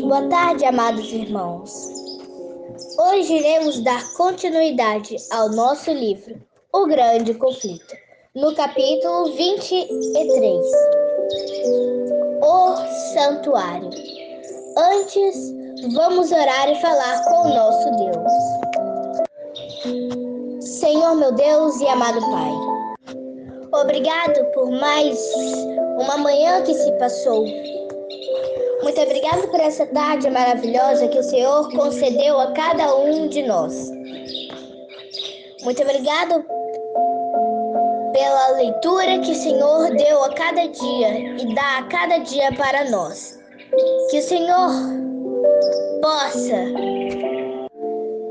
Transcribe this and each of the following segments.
Boa tarde, amados irmãos. Hoje iremos dar continuidade ao nosso livro, O Grande Conflito, no capítulo 23, O Santuário. Antes, vamos orar e falar com o nosso Deus. Senhor, meu Deus e amado Pai, obrigado por mais uma manhã que se passou muito obrigada por essa tarde maravilhosa que o Senhor concedeu a cada um de nós. Muito obrigado pela leitura que o Senhor deu a cada dia e dá a cada dia para nós. Que o Senhor possa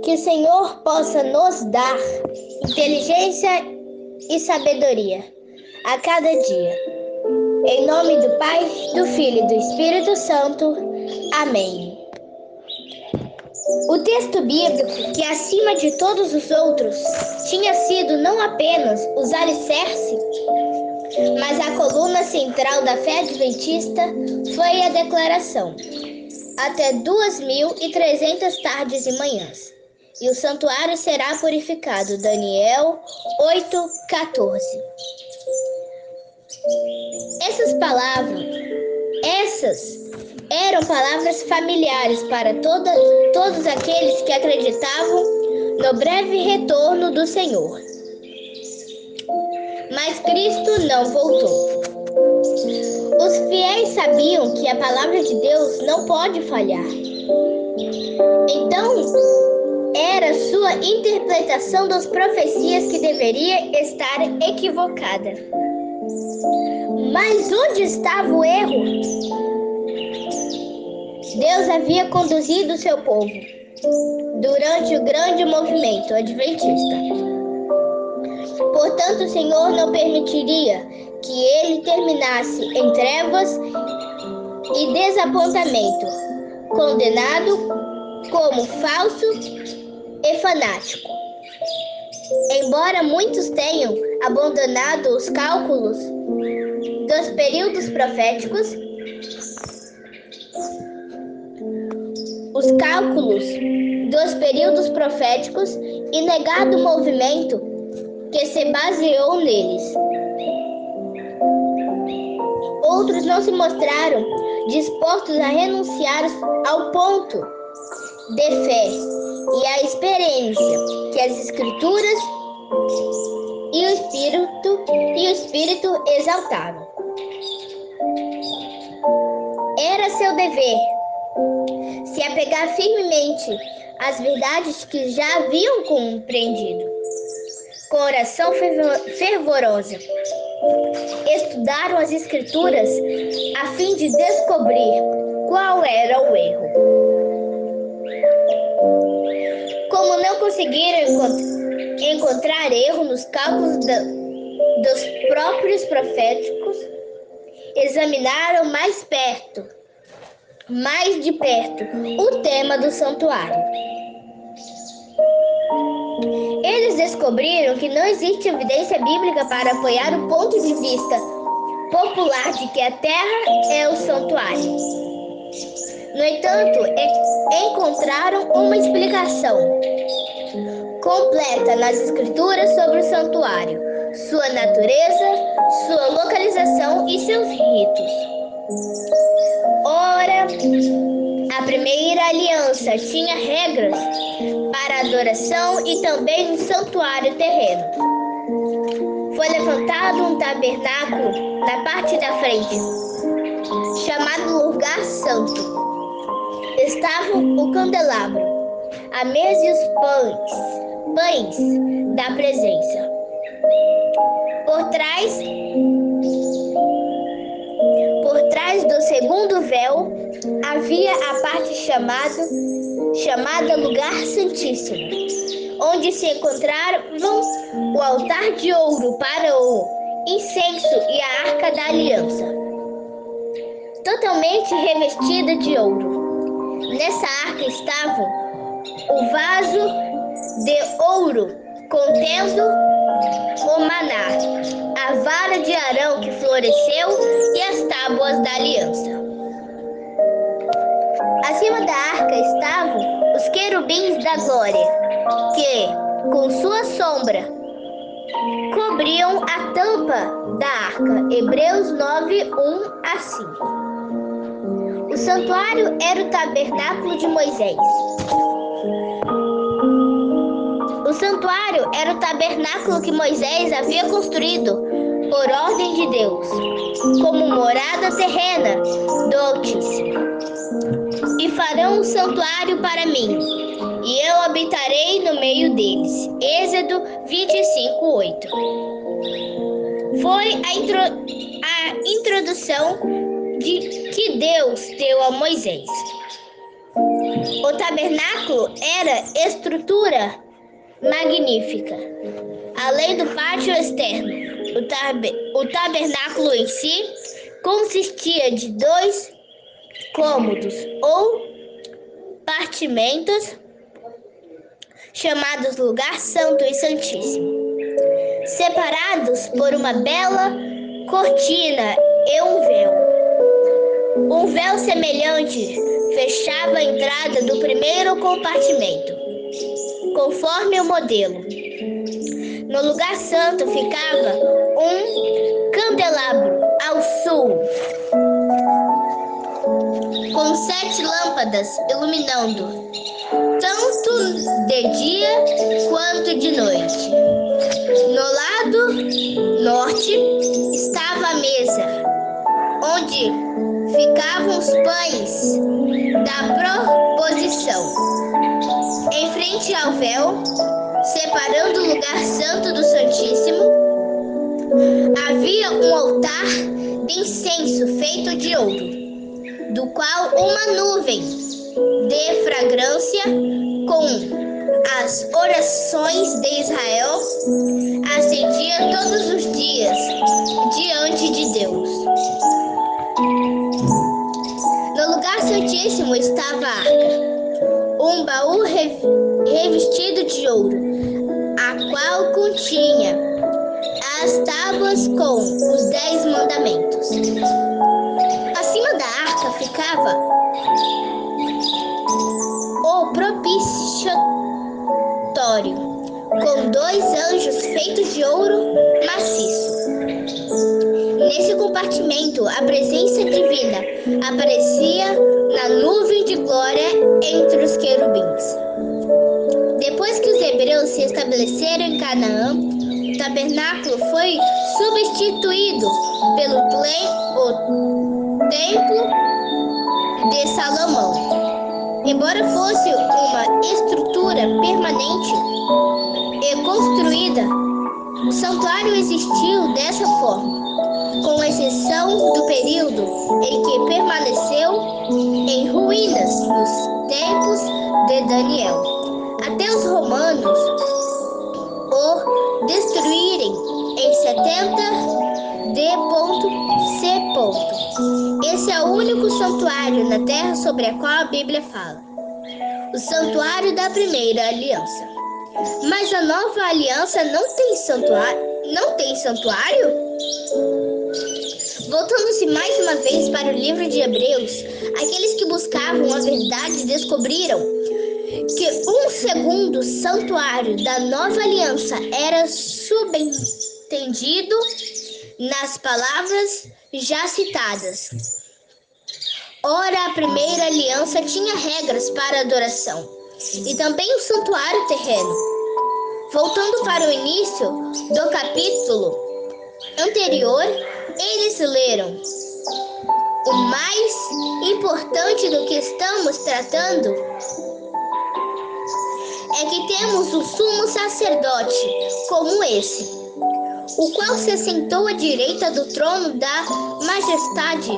que o Senhor possa nos dar inteligência e sabedoria a cada dia. Em nome do Pai, do Filho e do Espírito Santo. Amém. O texto bíblico, que acima de todos os outros tinha sido não apenas os alicerces, mas a coluna central da fé adventista, foi a declaração: até duas mil e trezentas tardes e manhãs, e o santuário será purificado. Daniel 8, 14. Essas palavras, essas eram palavras familiares para toda, todos aqueles que acreditavam no breve retorno do Senhor. Mas Cristo não voltou. Os fiéis sabiam que a palavra de Deus não pode falhar. Então, era sua interpretação das profecias que deveria estar equivocada. Mas onde estava o erro? Deus havia conduzido seu povo durante o grande movimento adventista. Portanto, o Senhor não permitiria que ele terminasse em trevas e desapontamento, condenado como falso e fanático. Embora muitos tenham abandonado os cálculos dos períodos proféticos, os cálculos dos períodos proféticos e negado o movimento que se baseou neles. Outros não se mostraram dispostos a renunciar ao ponto de fé e a experiência que as Escrituras e o Espírito e o Espírito exaltaram. Era seu dever se apegar firmemente às verdades que já haviam compreendido, com oração fervorosa. Estudaram as Escrituras a fim de descobrir qual era o erro. Conseguiram encontrar erro nos cálculos dos próprios proféticos, examinaram mais perto, mais de perto, o tema do santuário. Eles descobriram que não existe evidência bíblica para apoiar o ponto de vista popular de que a terra é o santuário. No entanto, encontraram uma explicação completa nas escrituras sobre o santuário, sua natureza, sua localização e seus ritos. Ora, a primeira aliança tinha regras para adoração e também um santuário terreno. Foi levantado um tabernáculo na parte da frente, chamado Lugar Santo. Estava o candelabro, a mesa e os pães, pães da presença. Por trás por trás do segundo véu havia a parte chamada chamada lugar santíssimo, onde se encontravam o altar de ouro para o incenso e a arca da aliança, totalmente revestida de ouro. Nessa arca estavam o vaso de ouro contendo o maná, a vara de Arão que floresceu e as tábuas da aliança. da arca estavam os querubins da glória, que, com sua sombra, cobriam a tampa da arca. Hebreus 9, 1 a 5. O santuário era o tabernáculo de Moisés. O santuário era o tabernáculo que Moisés havia construído por ordem de Deus, como morada terrena do. E farão um santuário para mim, e eu habitarei no meio deles. Êxodo 25, 8. Foi a, intro, a introdução de que Deus deu a Moisés. O tabernáculo era estrutura magnífica. Além do pátio externo, o, tab o tabernáculo em si consistia de dois cômodos ou partimentos chamados Lugar Santo e Santíssimo, separados por uma bela cortina e um véu. Um véu semelhante fechava a entrada do primeiro compartimento, conforme o modelo. No lugar santo ficava um candelabro ao sul, com sete lâmpadas iluminando, tanto de dia quanto de noite. No lado norte estava a mesa, onde ficavam os pães da proposição. Em frente ao véu, separando o lugar santo do Santíssimo, havia um altar de incenso feito de ouro, do qual uma nuvem de fragrância com as orações de Israel acendia todos os dias diante de Deus. No lugar santíssimo estava a arca, um baú revestido de ouro qual continha as tábuas com os dez mandamentos. Acima da arca ficava o propiciatório, com dois anjos feitos de ouro maciço. Nesse compartimento, a presença divina aparecia na nuvem de glória entre os querubins. Depois que os hebreus se estabeleceram em Canaã, o tabernáculo foi substituído pelo templo de Salomão. Embora fosse uma estrutura permanente e construída, o santuário existiu dessa forma, com exceção do período em que permaneceu em ruínas nos tempos de Daniel até os romanos o destruírem em 70 D.C. Esse é o único santuário na terra sobre a qual a Bíblia fala. O santuário da primeira aliança. Mas a nova aliança não tem santuário? Não tem santuário? Voltando-se mais uma vez para o livro de Hebreus, aqueles que buscavam a verdade descobriram que um segundo santuário da nova aliança era subentendido nas palavras já citadas. Ora, a primeira aliança tinha regras para adoração e também o santuário terreno. Voltando para o início do capítulo anterior, eles leram: O mais importante do que estamos tratando é que temos o sumo sacerdote como esse, o qual se assentou à direita do trono da majestade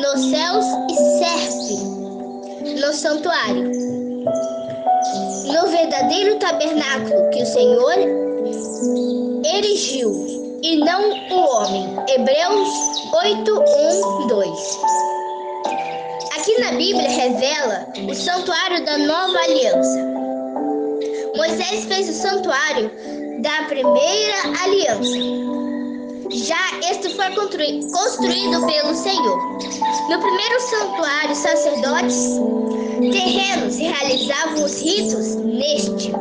nos céus e serve no santuário, no verdadeiro tabernáculo que o Senhor erigiu e não o homem. Hebreus 8, 1, 2. Aqui na Bíblia revela o santuário da nova aliança. Moisés fez o santuário da primeira aliança. Já este foi construído pelo Senhor. No primeiro santuário, sacerdotes terrenos realizavam os ritos neste.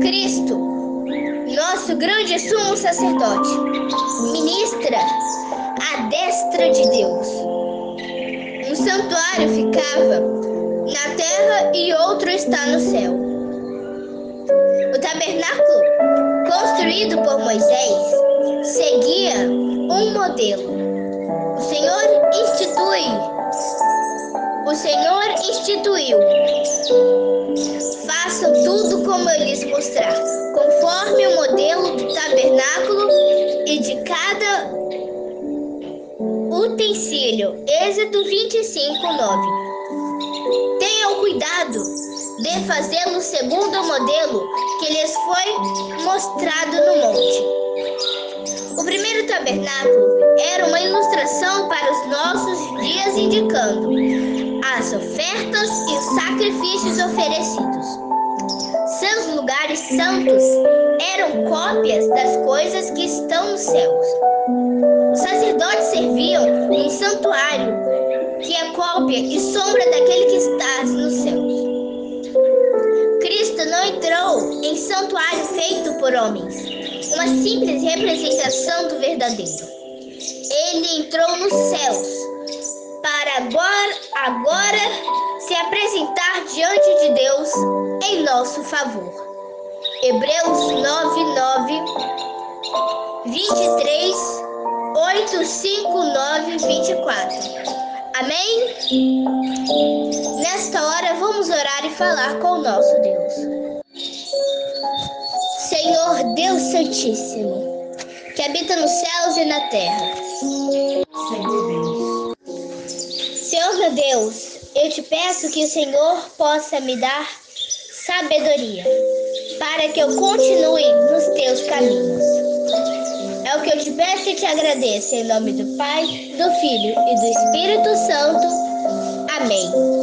Cristo, nosso grande sumo sacerdote, ministra à destra de Deus. Um santuário ficava na terra e outro está no céu. O tabernáculo, construído por Moisés, seguia um modelo. O Senhor institui. O Senhor instituiu. Façam tudo como eu lhes mostrar, conforme o modelo do tabernáculo e de cada utensílio. Êxodo 25, 9. Tenham cuidado de fazê-lo segundo o modelo que lhes foi mostrado no monte. O primeiro tabernáculo era uma ilustração para os nossos dias, indicando as ofertas e os sacrifícios oferecidos. Santos eram cópias das coisas que estão nos céus. Os sacerdotes serviam em santuário, que é cópia e sombra daquele que está nos céus. Cristo não entrou em santuário feito por homens, uma simples representação do verdadeiro. Ele entrou nos céus para agora, agora se apresentar diante de Deus em nosso favor. Hebreus 9, 9, 23, 8, 5, 9, 24. Amém? Nesta hora vamos orar e falar com o nosso Deus. Senhor Deus Santíssimo, que habita nos céus e na terra. Senhor meu Deus, eu te peço que o Senhor possa me dar sabedoria para que eu continue nos teus caminhos. É o que eu te peço e te agradeço em nome do Pai, do Filho e do Espírito Santo. Amém.